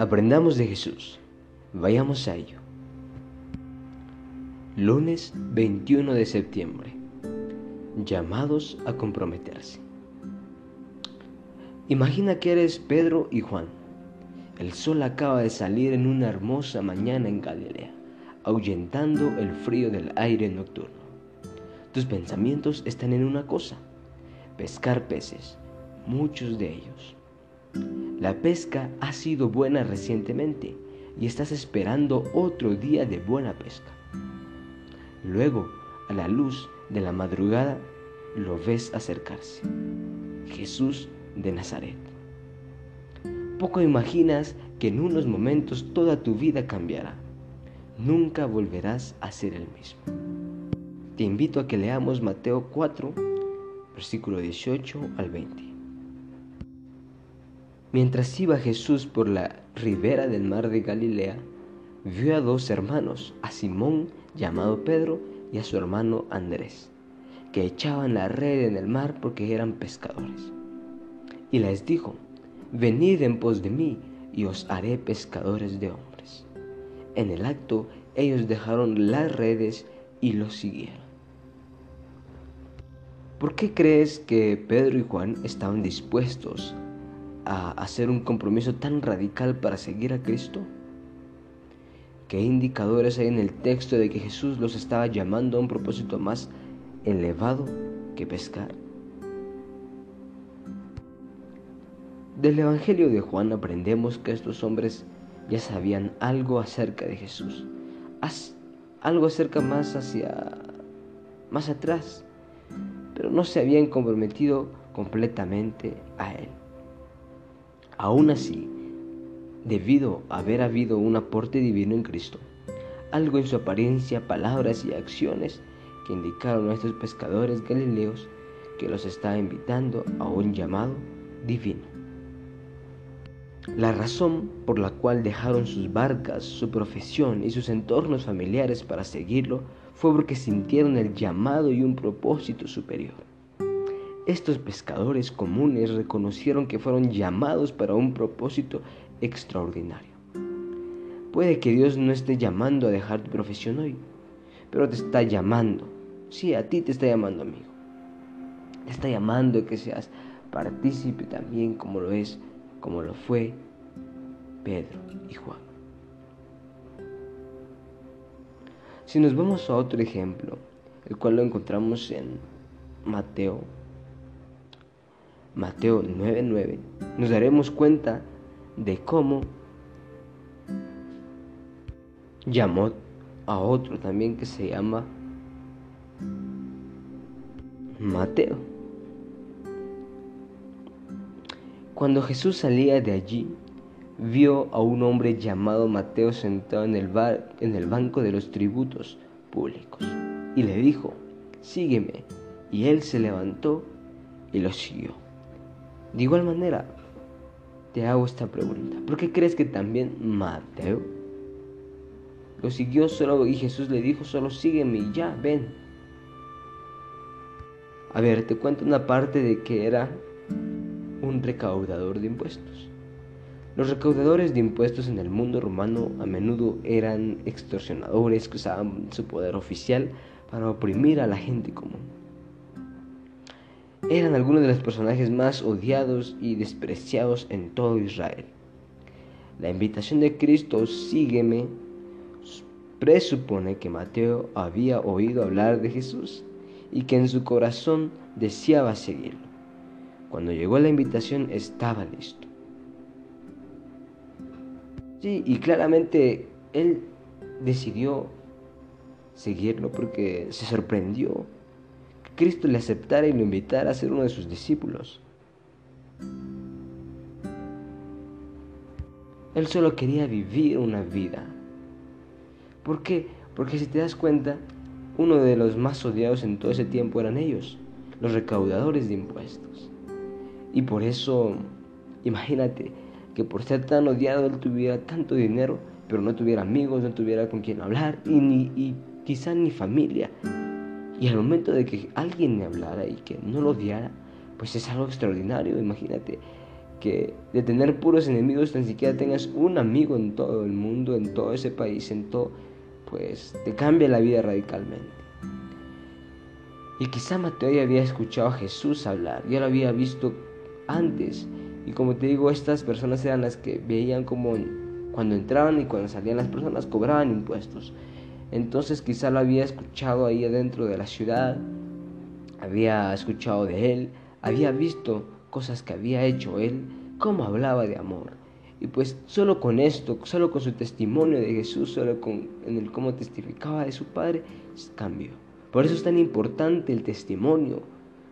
Aprendamos de Jesús. Vayamos a ello. Lunes 21 de septiembre. Llamados a comprometerse. Imagina que eres Pedro y Juan. El sol acaba de salir en una hermosa mañana en Galilea, ahuyentando el frío del aire nocturno. Tus pensamientos están en una cosa, pescar peces, muchos de ellos. La pesca ha sido buena recientemente y estás esperando otro día de buena pesca. Luego, a la luz de la madrugada, lo ves acercarse. Jesús de Nazaret. Poco imaginas que en unos momentos toda tu vida cambiará. Nunca volverás a ser el mismo. Te invito a que leamos Mateo 4, versículo 18 al 20. Mientras iba Jesús por la ribera del mar de Galilea, vio a dos hermanos, a Simón llamado Pedro y a su hermano Andrés, que echaban la red en el mar porque eran pescadores. Y les dijo, venid en pos de mí y os haré pescadores de hombres. En el acto ellos dejaron las redes y los siguieron. ¿Por qué crees que Pedro y Juan estaban dispuestos a hacer un compromiso tan radical para seguir a Cristo? ¿Qué indicadores hay en el texto de que Jesús los estaba llamando a un propósito más elevado que pescar? Del Evangelio de Juan aprendemos que estos hombres ya sabían algo acerca de Jesús, algo acerca más hacia más atrás pero no se habían comprometido completamente a Él. Aún así, debido a haber habido un aporte divino en Cristo, algo en su apariencia, palabras y acciones que indicaron a estos pescadores galileos que los estaba invitando a un llamado divino. La razón por la cual dejaron sus barcas, su profesión y sus entornos familiares para seguirlo fue porque sintieron el llamado y un propósito superior. Estos pescadores comunes reconocieron que fueron llamados para un propósito extraordinario. Puede que Dios no esté llamando a dejar tu profesión hoy, pero te está llamando. Sí, a ti te está llamando, amigo. Te está llamando que seas partícipe también como lo es, como lo fue Pedro y Juan. Si nos vamos a otro ejemplo, el cual lo encontramos en Mateo, Mateo 9:9, nos daremos cuenta de cómo llamó a otro también que se llama Mateo. Cuando Jesús salía de allí, vio a un hombre llamado Mateo sentado en el, bar, en el banco de los tributos públicos y le dijo, sígueme. Y él se levantó y lo siguió. De igual manera, te hago esta pregunta. ¿Por qué crees que también Mateo lo siguió solo y Jesús le dijo, solo sígueme y ya, ven? A ver, te cuento una parte de que era un recaudador de impuestos. Los recaudadores de impuestos en el mundo romano a menudo eran extorsionadores que usaban su poder oficial para oprimir a la gente común. Eran algunos de los personajes más odiados y despreciados en todo Israel. La invitación de Cristo, sígueme, presupone que Mateo había oído hablar de Jesús y que en su corazón deseaba seguirlo. Cuando llegó la invitación estaba listo. Sí, y claramente él decidió seguirlo porque se sorprendió Cristo le aceptara y lo invitara a ser uno de sus discípulos. Él solo quería vivir una vida. ¿Por qué? Porque si te das cuenta, uno de los más odiados en todo ese tiempo eran ellos, los recaudadores de impuestos. Y por eso, imagínate, que por ser tan odiado él tuviera tanto dinero, pero no tuviera amigos, no tuviera con quien hablar y, ni, y quizá ni familia. Y al momento de que alguien le hablara y que no lo odiara, pues es algo extraordinario. Imagínate que de tener puros enemigos tan siquiera tengas un amigo en todo el mundo, en todo ese país, en todo, pues te cambia la vida radicalmente. Y quizá Mateo ya había escuchado a Jesús hablar, ya lo había visto antes. Y como te digo, estas personas eran las que veían como cuando entraban y cuando salían las personas cobraban impuestos. Entonces quizá lo había escuchado ahí adentro de la ciudad, había escuchado de él, había visto cosas que había hecho él, cómo hablaba de amor. Y pues solo con esto, solo con su testimonio de Jesús, solo con en el cómo testificaba de su Padre, cambió. Por eso es tan importante el testimonio.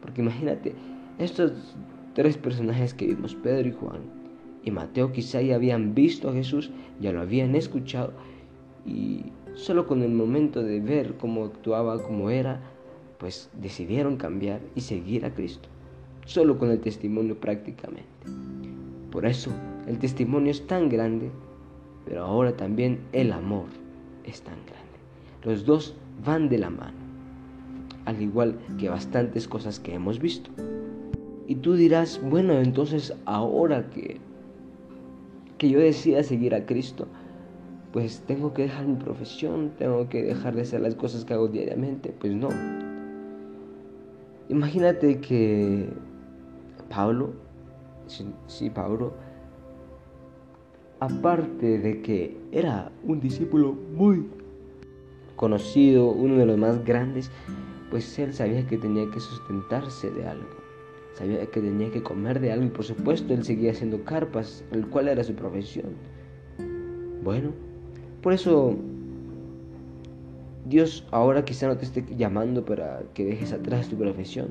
Porque imagínate, estos tres personajes que vimos, Pedro y Juan, y Mateo quizá ya habían visto a Jesús, ya lo habían escuchado, y solo con el momento de ver cómo actuaba, cómo era, pues decidieron cambiar y seguir a Cristo solo con el testimonio prácticamente. Por eso el testimonio es tan grande, pero ahora también el amor es tan grande. Los dos van de la mano, al igual que bastantes cosas que hemos visto. Y tú dirás, bueno, entonces ahora que, que yo decida seguir a Cristo, pues tengo que dejar mi profesión, tengo que dejar de hacer las cosas que hago diariamente. Pues no. Imagínate que Pablo, sí, Pablo, aparte de que era un discípulo muy conocido, uno de los más grandes, pues él sabía que tenía que sustentarse de algo, sabía que tenía que comer de algo y por supuesto él seguía haciendo carpas, el cual era su profesión. Bueno, por eso Dios ahora quizá no te esté llamando para que dejes atrás tu profesión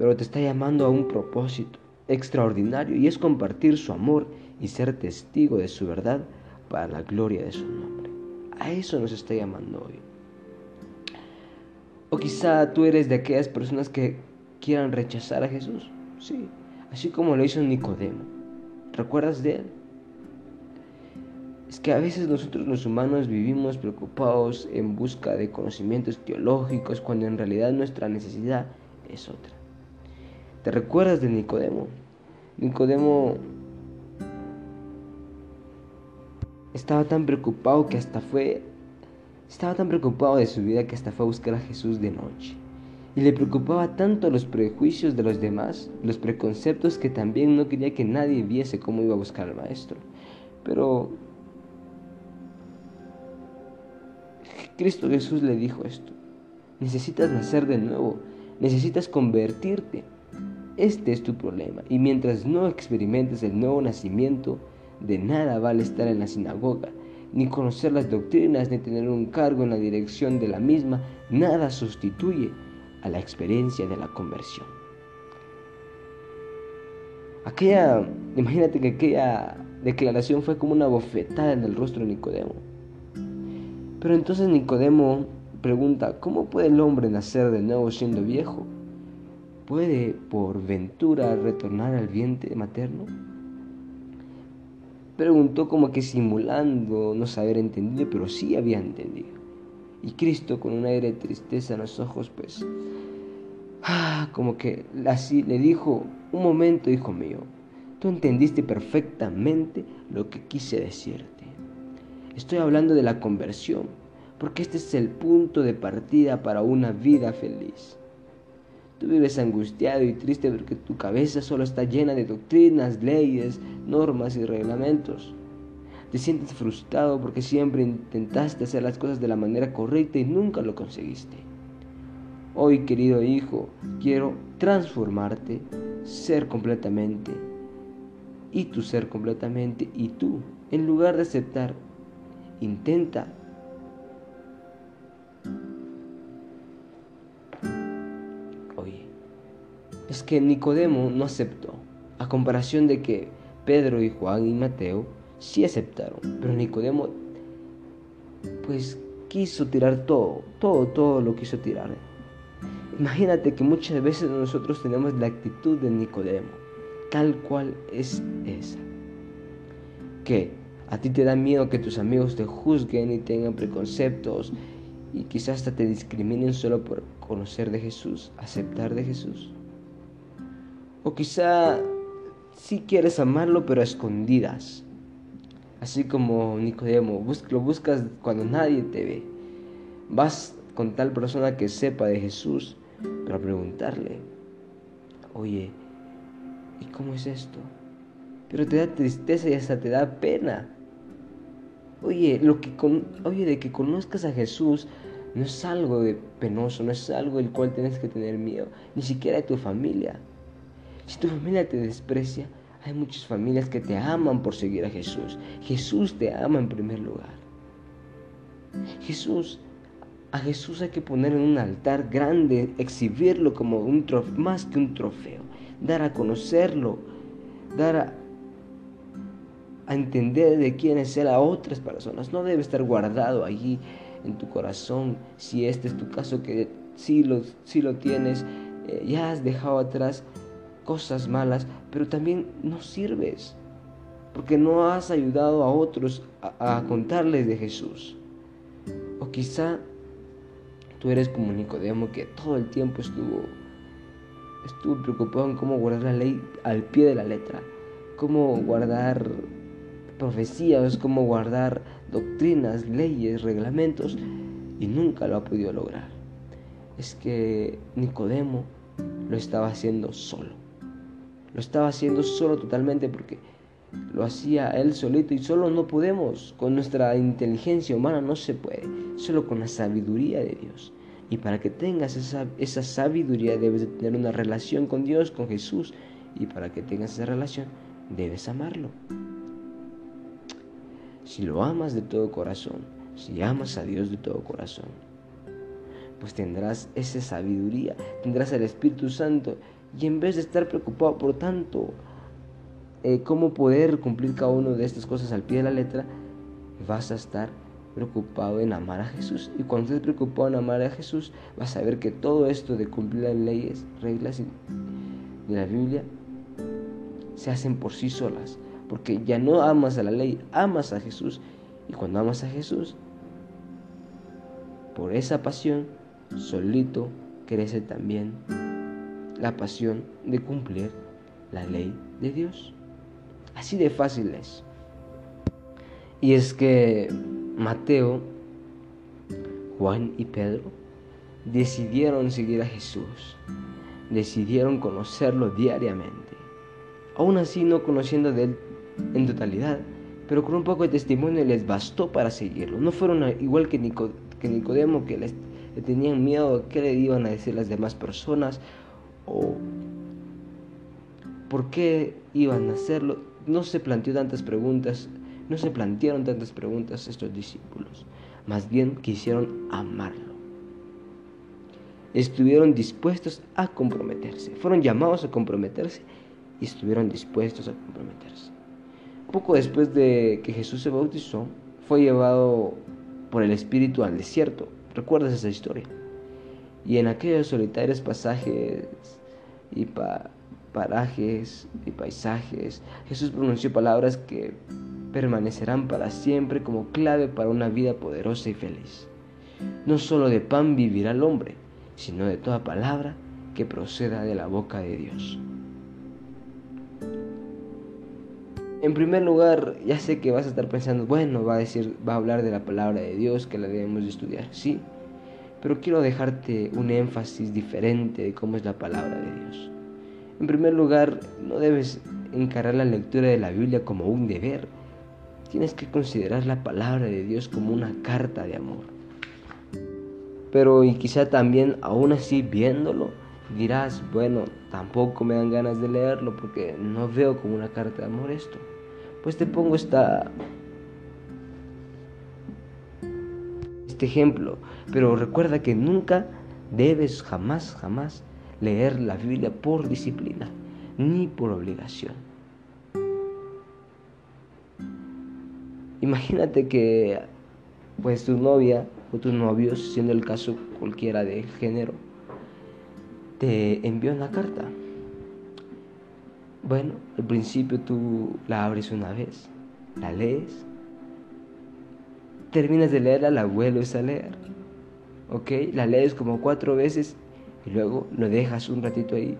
pero te está llamando a un propósito extraordinario y es compartir su amor y ser testigo de su verdad para la gloria de su nombre. A eso nos está llamando hoy. O quizá tú eres de aquellas personas que quieran rechazar a Jesús. Sí, así como lo hizo Nicodemo. ¿Recuerdas de él? Es que a veces nosotros los humanos vivimos preocupados en busca de conocimientos teológicos cuando en realidad nuestra necesidad es otra. ¿Te recuerdas de Nicodemo? Nicodemo estaba tan preocupado que hasta fue estaba tan preocupado de su vida que hasta fue a buscar a Jesús de noche. Y le preocupaba tanto los prejuicios de los demás, los preconceptos que también no quería que nadie viese cómo iba a buscar al maestro. Pero Cristo Jesús le dijo esto. Necesitas nacer de nuevo, necesitas convertirte. Este es tu problema. Y mientras no experimentes el nuevo nacimiento, de nada vale estar en la sinagoga, ni conocer las doctrinas, ni tener un cargo en la dirección de la misma. Nada sustituye a la experiencia de la conversión. Aquella, imagínate que aquella declaración fue como una bofetada en el rostro de Nicodemo. Pero entonces Nicodemo pregunta, ¿cómo puede el hombre nacer de nuevo siendo viejo? ¿Puede por ventura retornar al vientre materno? Preguntó como que simulando no saber entendido, pero sí había entendido. Y Cristo con un aire de tristeza en los ojos, pues, ah, como que así le dijo, un momento, hijo mío, tú entendiste perfectamente lo que quise decirte. Estoy hablando de la conversión, porque este es el punto de partida para una vida feliz. Tú vives angustiado y triste porque tu cabeza solo está llena de doctrinas, leyes, normas y reglamentos. Te sientes frustrado porque siempre intentaste hacer las cosas de la manera correcta y nunca lo conseguiste. Hoy, querido hijo, quiero transformarte, ser completamente, y tu ser completamente, y tú, en lugar de aceptar, intenta es que Nicodemo no aceptó, a comparación de que Pedro y Juan y Mateo sí aceptaron, pero Nicodemo pues quiso tirar todo, todo, todo lo quiso tirar. Imagínate que muchas veces nosotros tenemos la actitud de Nicodemo, tal cual es esa. Que a ti te da miedo que tus amigos te juzguen y tengan preconceptos y quizás hasta te discriminen solo por conocer de Jesús, aceptar de Jesús. O quizá si quieres amarlo, pero a escondidas. Así como Nicodemo, lo buscas cuando nadie te ve. Vas con tal persona que sepa de Jesús para preguntarle, oye, ¿y cómo es esto? Pero te da tristeza y hasta te da pena. Oye, lo que oye, de que conozcas a Jesús no es algo de penoso, no es algo del cual tienes que tener miedo, ni siquiera de tu familia. Si tu familia te desprecia, hay muchas familias que te aman por seguir a Jesús. Jesús te ama en primer lugar. Jesús, a Jesús hay que poner en un altar grande, exhibirlo como un más que un trofeo, dar a conocerlo, dar a, entender de quién es Él a otras personas. No debe estar guardado allí en tu corazón, si este es tu caso, que sí lo, lo tienes, eh, ya has dejado atrás cosas malas, pero también no sirves, porque no has ayudado a otros a, contarles de Jesús. O quizá tú eres como Nicodemo que todo el tiempo estuvo, estuvo preocupado en cómo guardar la ley al pie de la letra, cómo guardar profecías, cómo guardar doctrinas, leyes, reglamentos, y nunca lo ha podido lograr. Es que Nicodemo lo estaba haciendo solo. Lo estaba haciendo solo totalmente porque lo hacía él solito y solo no podemos. Con nuestra inteligencia humana no se puede. Solo con la sabiduría de Dios. Y para que tengas esa, esa sabiduría debes de tener una relación con Dios, con Jesús. Y para que tengas esa relación debes amarlo. Si lo amas de todo corazón, si amas a Dios de todo corazón, pues tendrás esa sabiduría, tendrás el Espíritu Santo y en vez de estar preocupado por tanto eh, cómo poder cumplir cada una de estas cosas al pie de la letra, vas a estar preocupado en amar a Jesús. Y cuando estés preocupado en amar a Jesús, vas a ver que todo esto de cumplir las leyes, reglas de la Biblia, se hacen por sí solas. Porque ya no amas a la ley, amas a Jesús. Y cuando amas a Jesús, por esa pasión, solito crece también la pasión de cumplir la ley de Dios. Así de fácil es. Y es que Mateo, Juan y Pedro decidieron seguir a Jesús, decidieron conocerlo diariamente. Aún así no conociendo de él en totalidad, pero con un poco de testimonio les bastó para seguirlo. No fueron igual que, Nicodemo, que les, le tenían miedo a qué le iban a decir las demás personas o por qué iban a hacerlo. No se planteó tantas preguntas, no se plantearon tantas preguntas estos discípulos, más bien quisieron amarlo. Estuvieron dispuestos a comprometerse, fueron llamados a comprometerse y estuvieron dispuestos a comprometerse. Poco después de que Jesús se bautizó, fue llevado por el Espíritu al desierto. ¿Recuerdas esa historia? Y en aquellos solitarios pasajes y parajes y paisajes, Jesús pronunció palabras que permanecerán para siempre como clave para una vida poderosa y feliz. No solo de pan vivirá el hombre, sino de toda palabra que proceda de la boca de Dios. En primer lugar, ya sé que vas a estar pensando, bueno, va a decir, va a hablar de la palabra de Dios que la debemos de estudiar, sí, pero quiero dejarte un énfasis diferente de cómo es la palabra de Dios. En primer lugar, no debes encarar la lectura de la Biblia como un deber. Tienes que considerar la palabra de Dios como una carta de amor. Pero y quizá también aún así viéndolo, dirás, bueno, tampoco me dan ganas de leerlo porque no veo como una carta de amor esto. Pues te pongo esta este ejemplo, pero recuerda que nunca debes jamás, jamás leer la Biblia por disciplina ni por obligación. Imagínate que pues tu novia o tu novio, siendo el caso cualquiera de género, te envió una carta. Bueno, al principio tú la abres una vez, la lees, terminas de leerla, la vuelves a leer, ¿ok? La lees como cuatro veces y luego lo dejas un ratito ahí.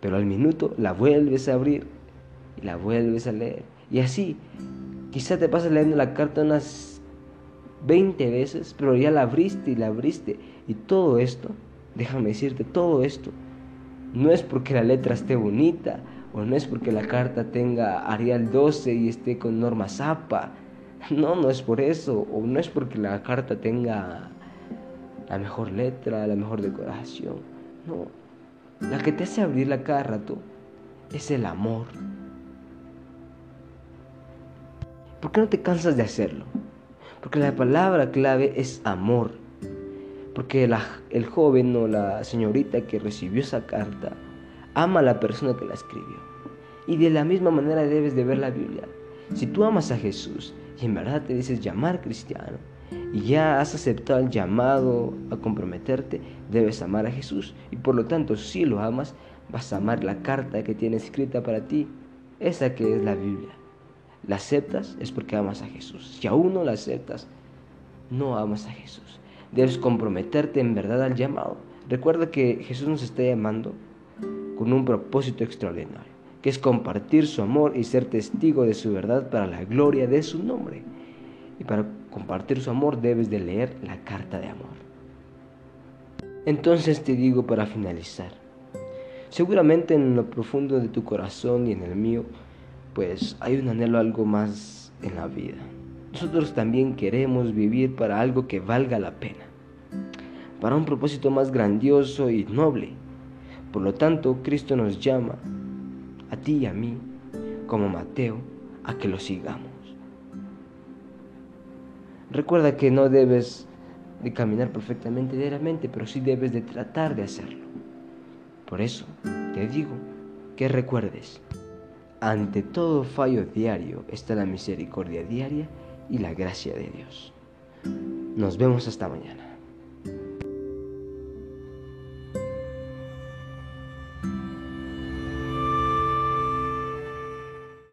Pero al minuto la vuelves a abrir y la vuelves a leer. Y así, quizá te pasas leyendo la carta unas 20 veces, pero ya la abriste y la abriste. Y todo esto, déjame decirte, todo esto, no es porque la letra esté bonita, o no es porque la carta tenga Arial 12 y esté con Norma Zapa. No, no es por eso. O no es porque la carta tenga la mejor letra, la mejor decoración. No. La que te hace abrirla cada rato es el amor. ¿Por qué no te cansas de hacerlo? Porque la palabra clave es amor. Porque el joven o la señorita que recibió esa carta ama a la persona que la escribió. Y de la misma manera debes de ver la Biblia. Si tú amas a Jesús y en verdad te dices llamar cristiano y ya has aceptado el llamado a comprometerte, debes amar a Jesús. Y por lo tanto, si lo amas, vas a amar la carta que tiene escrita para ti, esa que es la Biblia. La aceptas es porque amas a Jesús. Si aún no la aceptas, no amas a Jesús. Debes comprometerte en verdad al llamado. Recuerda que Jesús nos está llamando con un propósito extraordinario, que es compartir su amor y ser testigo de su verdad para la gloria de su nombre. Y para compartir su amor debes de leer la carta de amor. Entonces te digo para finalizar, seguramente en lo profundo de tu corazón y en el mío, pues hay un anhelo algo más en la vida. Nosotros también queremos vivir para algo que valga la pena, para un propósito más grandioso y noble por lo tanto, Cristo nos llama a ti y a mí, como Mateo, a que lo sigamos. Recuerda que no debes de caminar perfectamente diariamente, pero sí debes de tratar de hacerlo. Por eso te digo que recuerdes, ante todo fallo diario está la misericordia diaria y la gracia de Dios. Nos vemos hasta mañana.